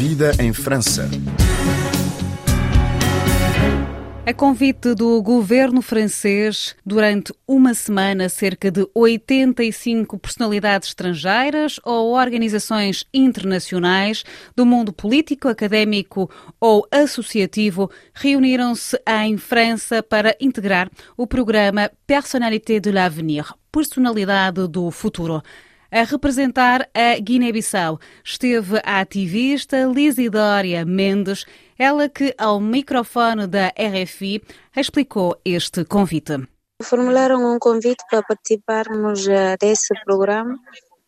Vida em França. A convite do governo francês, durante uma semana, cerca de 85 personalidades estrangeiras ou organizações internacionais do mundo político, académico ou associativo reuniram-se em França para integrar o programa Personnalité de l'Avenir Personalidade do Futuro. A representar a Guiné-Bissau esteve a ativista Lisidória Mendes, ela que, ao microfone da RFI, explicou este convite. Formularam um convite para participarmos eh, desse programa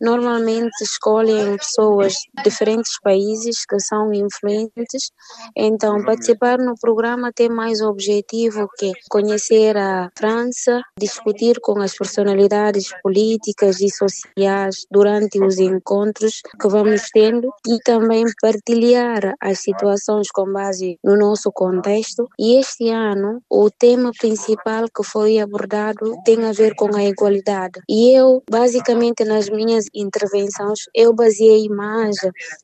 normalmente escolhem pessoas de diferentes países que são influentes, então participar no programa tem mais objetivo que conhecer a França, discutir com as personalidades políticas e sociais durante os encontros que vamos tendo e também partilhar as situações com base no nosso contexto. E este ano o tema principal que foi abordado tem a ver com a igualdade. E eu, basicamente nas minhas intervenções, eu baseei mais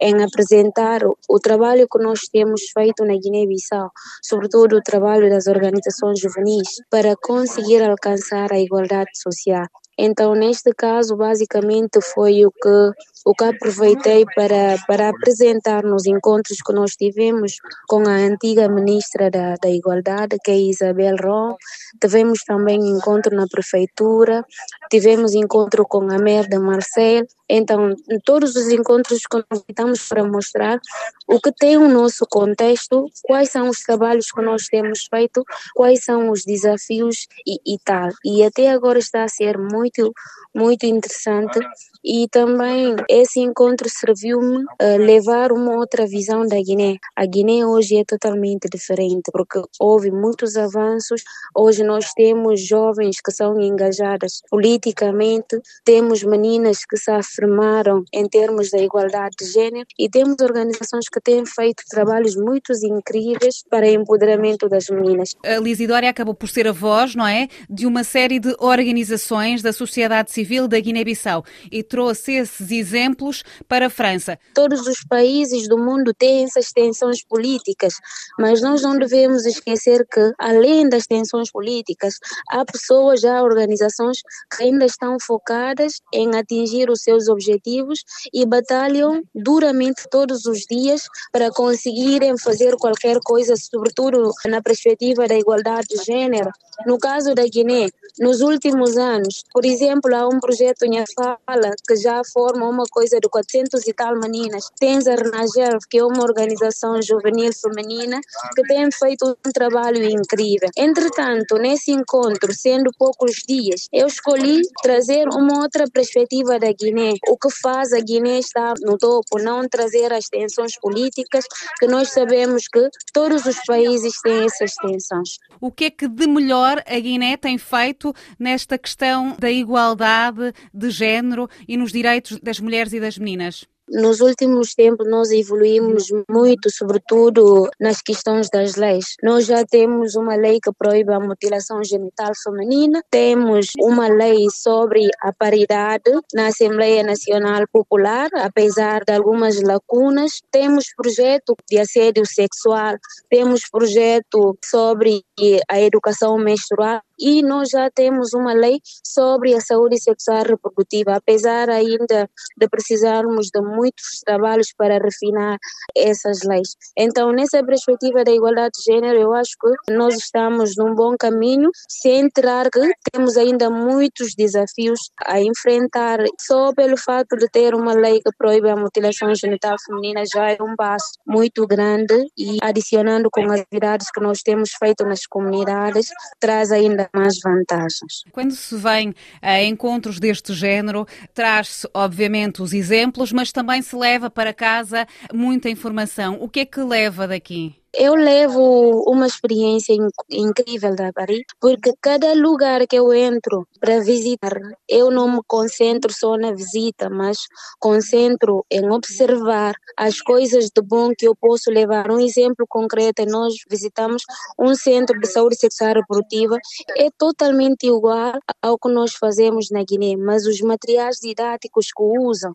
em apresentar o trabalho que nós temos feito na Guiné-Bissau, sobretudo o trabalho das organizações juvenis, para conseguir alcançar a igualdade social. Então, neste caso, basicamente foi o que, o que aproveitei para, para apresentar nos encontros que nós tivemos com a antiga ministra da, da Igualdade, que é Isabel Ron. Tivemos também encontro na prefeitura, tivemos encontro com a mayor de Marcel. Então, em todos os encontros que estamos para mostrar o que tem o nosso contexto, quais são os trabalhos que nós temos feito, quais são os desafios e, e tal. E até agora está a ser muito muito, interessante e também esse encontro serviu-me a levar uma outra visão da Guiné. A Guiné hoje é totalmente diferente porque houve muitos avanços. Hoje nós temos jovens que são engajadas politicamente, temos meninas que se afirmaram em termos da igualdade de gênero e temos organizações que têm feito trabalhos muito incríveis para o empoderamento das meninas. A Lisidória acabou por ser a voz, não é, de uma série de organizações da sociedade civil da Guiné-Bissau e trouxe esses exemplos para a França. Todos os países do mundo têm essas tensões políticas, mas nós não devemos esquecer que, além das tensões políticas, há pessoas, há organizações que ainda estão focadas em atingir os seus objetivos e batalham duramente todos os dias para conseguirem fazer qualquer coisa, sobretudo na perspectiva da igualdade de gênero. No caso da Guiné, nos últimos anos, por exemplo, há um projeto em Fala que já forma uma coisa de 400 e tal meninas. Tens a Renagel, que é uma organização juvenil feminina que tem feito um trabalho incrível. Entretanto, nesse encontro, sendo poucos dias, eu escolhi trazer uma outra perspectiva da Guiné. O que faz a Guiné estar no topo, não trazer as tensões políticas, que nós sabemos que todos os países têm essas tensões. O que é que de melhor a Guiné tem feito nesta questão da igualdade de género e nos direitos das mulheres e das meninas? Nos últimos tempos, nós evoluímos muito, sobretudo nas questões das leis. Nós já temos uma lei que proíbe a mutilação genital feminina, temos uma lei sobre a paridade na Assembleia Nacional Popular, apesar de algumas lacunas. Temos projeto de assédio sexual, temos projeto sobre a educação menstrual e nós já temos uma lei sobre a saúde sexual reprodutiva, apesar ainda de precisarmos de muitos trabalhos para refinar essas leis. Então, nessa perspectiva da igualdade de gênero, eu acho que nós estamos num bom caminho, sem entrar que temos ainda muitos desafios a enfrentar. Só pelo fato de ter uma lei que proíbe a mutilação genital feminina já é um passo muito grande e adicionando com as atividades que nós temos feito nas comunidades, traz ainda mais vantagens. Quando se vem a encontros deste género, traz-se obviamente os exemplos, mas também se leva para casa muita informação. O que é que leva daqui? Eu levo uma experiência incrível da Paris, porque cada lugar que eu entro para visitar, eu não me concentro só na visita, mas concentro em observar as coisas de bom que eu posso levar. Um exemplo concreto, nós visitamos um centro de saúde sexual reprodutiva, é totalmente igual ao que nós fazemos na Guiné, mas os materiais didáticos que usam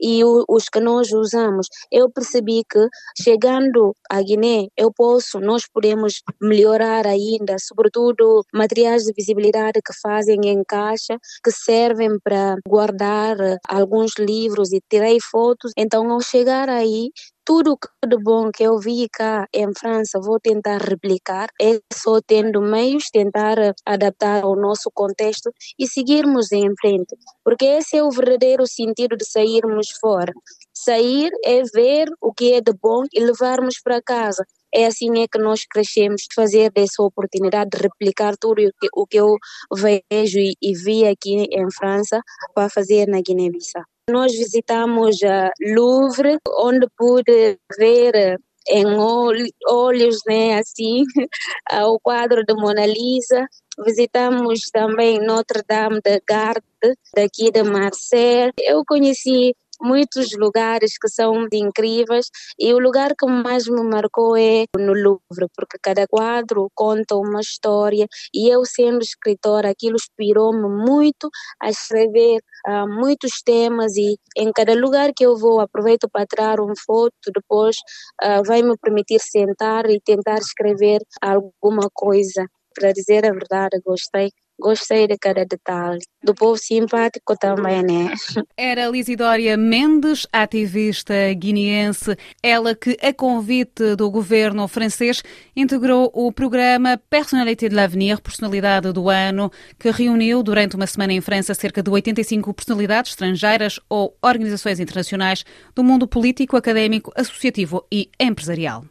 e os que nós usamos, eu percebi que chegando à Guiné, eu posso, nós podemos melhorar ainda, sobretudo materiais de visibilidade que fazem em caixa, que servem para guardar alguns livros e tirei fotos. Então, ao chegar aí, tudo de bom que eu vi cá em França, vou tentar replicar. É só tendo meios, tentar adaptar ao nosso contexto e seguirmos em frente. Porque esse é o verdadeiro sentido de sairmos fora. Sair é ver o que é de bom e levarmos para casa. É assim é que nós crescemos, fazer dessa oportunidade de replicar tudo o que, o que eu vejo e, e vi aqui em França para fazer na Guiné-Bissau. Nós visitamos a Louvre, onde pude ver em olhos, né, assim, o quadro de Mona Lisa. Visitamos também Notre Dame de Garde, daqui de Marseille. Eu conheci muitos lugares que são incríveis e o lugar que mais me marcou é no Louvre, porque cada quadro conta uma história e eu sendo escritora, aquilo inspirou-me muito a escrever uh, muitos temas e em cada lugar que eu vou aproveito para tirar uma foto, depois uh, vai me permitir sentar e tentar escrever alguma coisa. Para dizer a verdade, gostei Gostei de cada detalhe. Do povo simpático também, né? Era Lisidória Mendes, ativista guineense, ela que, a convite do governo francês, integrou o programa Personnalité de l'Avenir, Personalidade do Ano, que reuniu durante uma semana em França cerca de 85 personalidades estrangeiras ou organizações internacionais do mundo político, académico, associativo e empresarial.